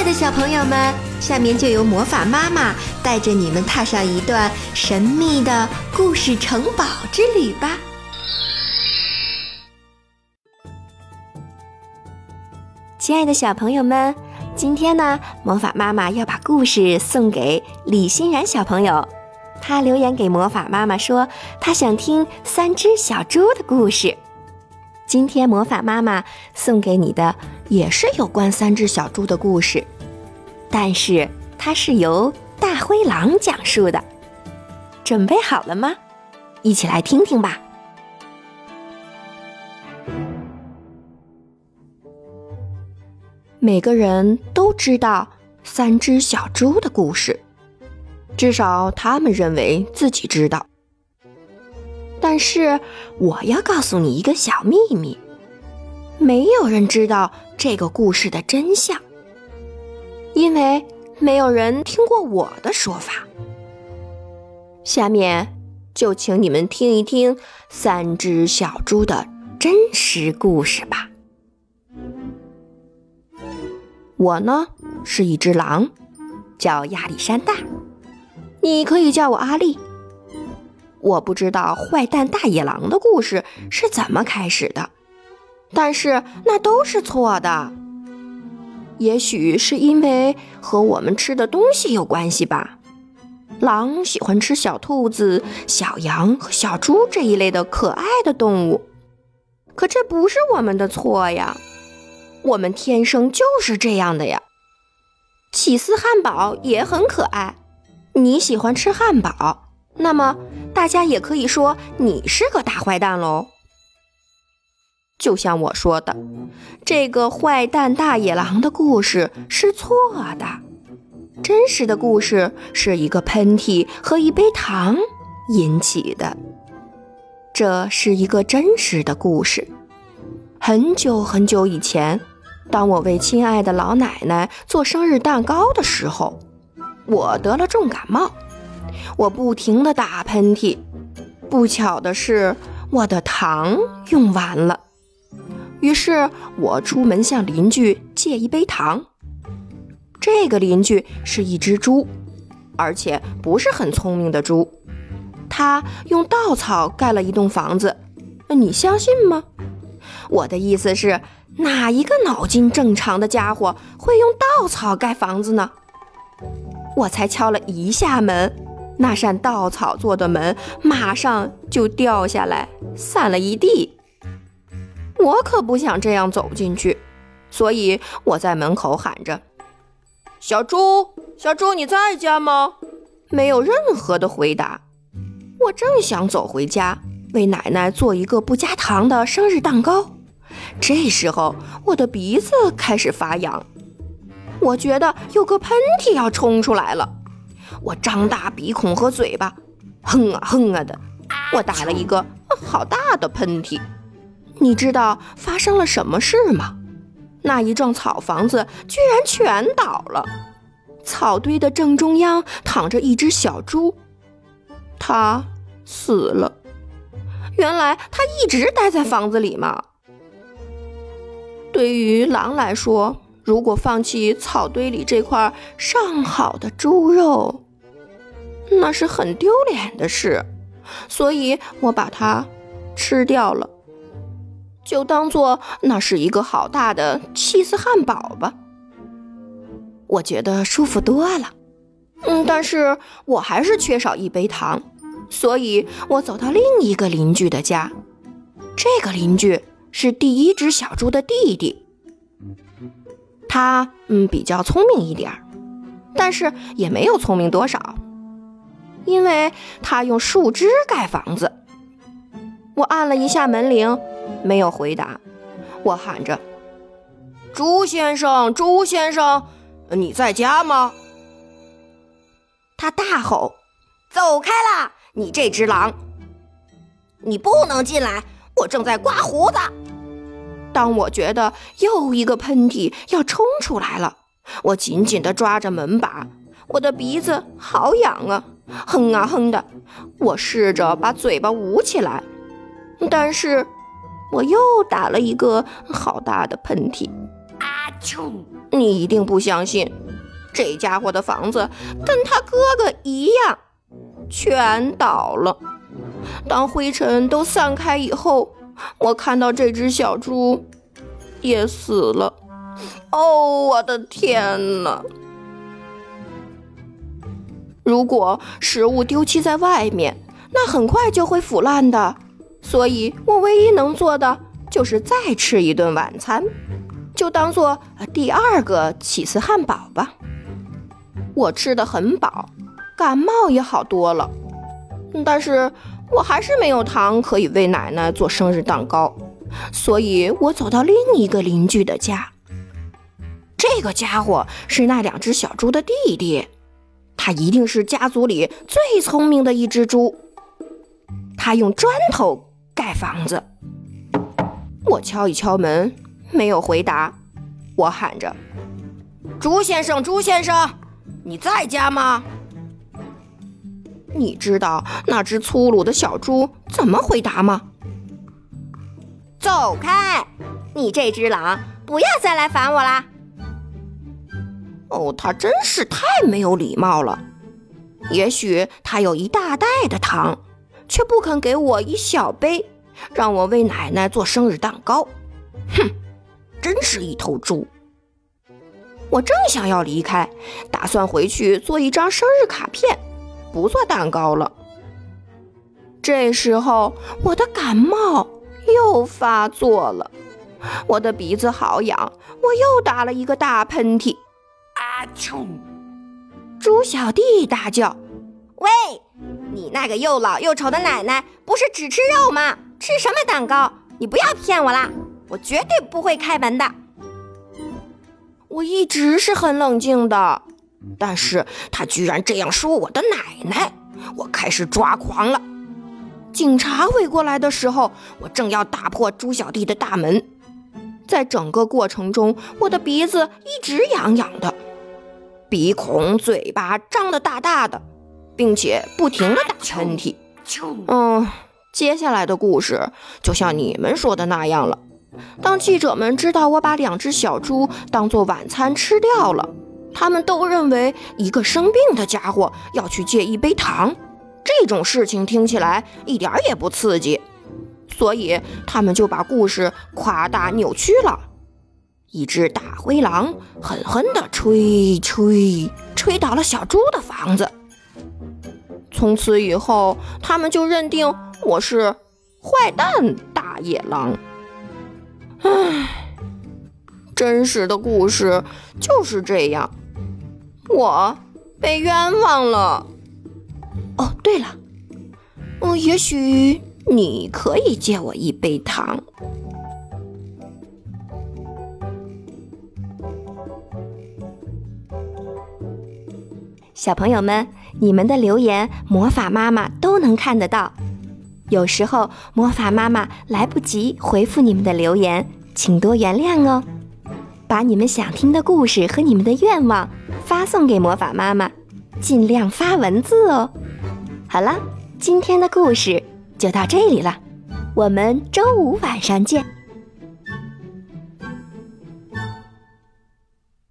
爱的小朋友们，下面就由魔法妈妈带着你们踏上一段神秘的故事城堡之旅吧。亲爱的小朋友们，今天呢，魔法妈妈要把故事送给李欣然小朋友。他留言给魔法妈妈说，他想听三只小猪的故事。今天魔法妈妈送给你的也是有关三只小猪的故事，但是它是由大灰狼讲述的。准备好了吗？一起来听听吧。每个人都知道三只小猪的故事，至少他们认为自己知道。但是我要告诉你一个小秘密，没有人知道这个故事的真相，因为没有人听过我的说法。下面就请你们听一听三只小猪的真实故事吧。我呢是一只狼，叫亚历山大，你可以叫我阿丽。我不知道坏蛋大野狼的故事是怎么开始的，但是那都是错的。也许是因为和我们吃的东西有关系吧。狼喜欢吃小兔子、小羊和小猪这一类的可爱的动物，可这不是我们的错呀，我们天生就是这样的呀。起司汉堡也很可爱，你喜欢吃汉堡。那么，大家也可以说你是个大坏蛋喽。就像我说的，这个坏蛋大野狼的故事是错的，真实的故事是一个喷嚏和一杯糖引起的。这是一个真实的故事。很久很久以前，当我为亲爱的老奶奶做生日蛋糕的时候，我得了重感冒。我不停地打喷嚏，不巧的是，我的糖用完了。于是我出门向邻居借一杯糖。这个邻居是一只猪，而且不是很聪明的猪。他用稻草盖了一栋房子，你相信吗？我的意思是，哪一个脑筋正常的家伙会用稻草盖房子呢？我才敲了一下门。那扇稻草做的门马上就掉下来，散了一地。我可不想这样走进去，所以我在门口喊着：“小猪，小猪，你在家吗？”没有任何的回答。我正想走回家，为奶奶做一个不加糖的生日蛋糕，这时候我的鼻子开始发痒，我觉得有个喷嚏要冲出来了。我张大鼻孔和嘴巴，哼啊哼啊的，我打了一个好大的喷嚏。你知道发生了什么事吗？那一幢草房子居然全倒了，草堆的正中央躺着一只小猪，它死了。原来它一直待在房子里嘛。对于狼来说，如果放弃草堆里这块上好的猪肉，那是很丢脸的事，所以我把它吃掉了，就当做那是一个好大的气死汉堡吧。我觉得舒服多了，嗯，但是我还是缺少一杯糖，所以我走到另一个邻居的家。这个邻居是第一只小猪的弟弟，他嗯比较聪明一点儿，但是也没有聪明多少。因为他用树枝盖房子，我按了一下门铃，没有回答。我喊着：“朱先生，朱先生，你在家吗？”他大吼：“走开啦！你这只狼，你不能进来！我正在刮胡子。”当我觉得又一个喷嚏要冲出来了，我紧紧地抓着门把，我的鼻子好痒啊！哼啊哼的，我试着把嘴巴捂起来，但是我又打了一个好大的喷嚏。阿丘你一定不相信，这家伙的房子跟他哥哥一样，全倒了。当灰尘都散开以后，我看到这只小猪也死了。哦，我的天哪！如果食物丢弃在外面，那很快就会腐烂的。所以我唯一能做的就是再吃一顿晚餐，就当做第二个起司汉堡吧。我吃的很饱，感冒也好多了，但是我还是没有糖可以为奶奶做生日蛋糕，所以我走到另一个邻居的家。这个家伙是那两只小猪的弟弟，他一定是家族里最聪明的一只猪。他用砖头。盖房子，我敲一敲门，没有回答。我喊着：“朱先生，朱先生，你在家吗？”你知道那只粗鲁的小猪怎么回答吗？走开！你这只狼，不要再来烦我啦！哦，他真是太没有礼貌了。也许他有一大袋的糖。却不肯给我一小杯，让我为奶奶做生日蛋糕。哼，真是一头猪！我正想要离开，打算回去做一张生日卡片，不做蛋糕了。这时候，我的感冒又发作了，我的鼻子好痒，我又打了一个大喷嚏。阿丘！猪小弟大叫：“喂！”你那个又老又丑的奶奶不是只吃肉吗？吃什么蛋糕？你不要骗我啦！我绝对不会开门的。我一直是很冷静的，但是他居然这样说我的奶奶，我开始抓狂了。警察围过来的时候，我正要打破猪小弟的大门，在整个过程中，我的鼻子一直痒痒的，鼻孔、嘴巴张得大大的。并且不停的打喷嚏。嗯，接下来的故事就像你们说的那样了。当记者们知道我把两只小猪当做晚餐吃掉了，他们都认为一个生病的家伙要去借一杯糖，这种事情听起来一点也不刺激，所以他们就把故事夸大扭曲了。一只大灰狼狠狠地吹吹吹倒了小猪的房子。从此以后，他们就认定我是坏蛋大野狼。唉，真实的故事就是这样，我被冤枉了。哦，对了，哦，也许你可以借我一杯糖。小朋友们，你们的留言魔法妈妈都能看得到。有时候魔法妈妈来不及回复你们的留言，请多原谅哦。把你们想听的故事和你们的愿望发送给魔法妈妈，尽量发文字哦。好了，今天的故事就到这里了，我们周五晚上见。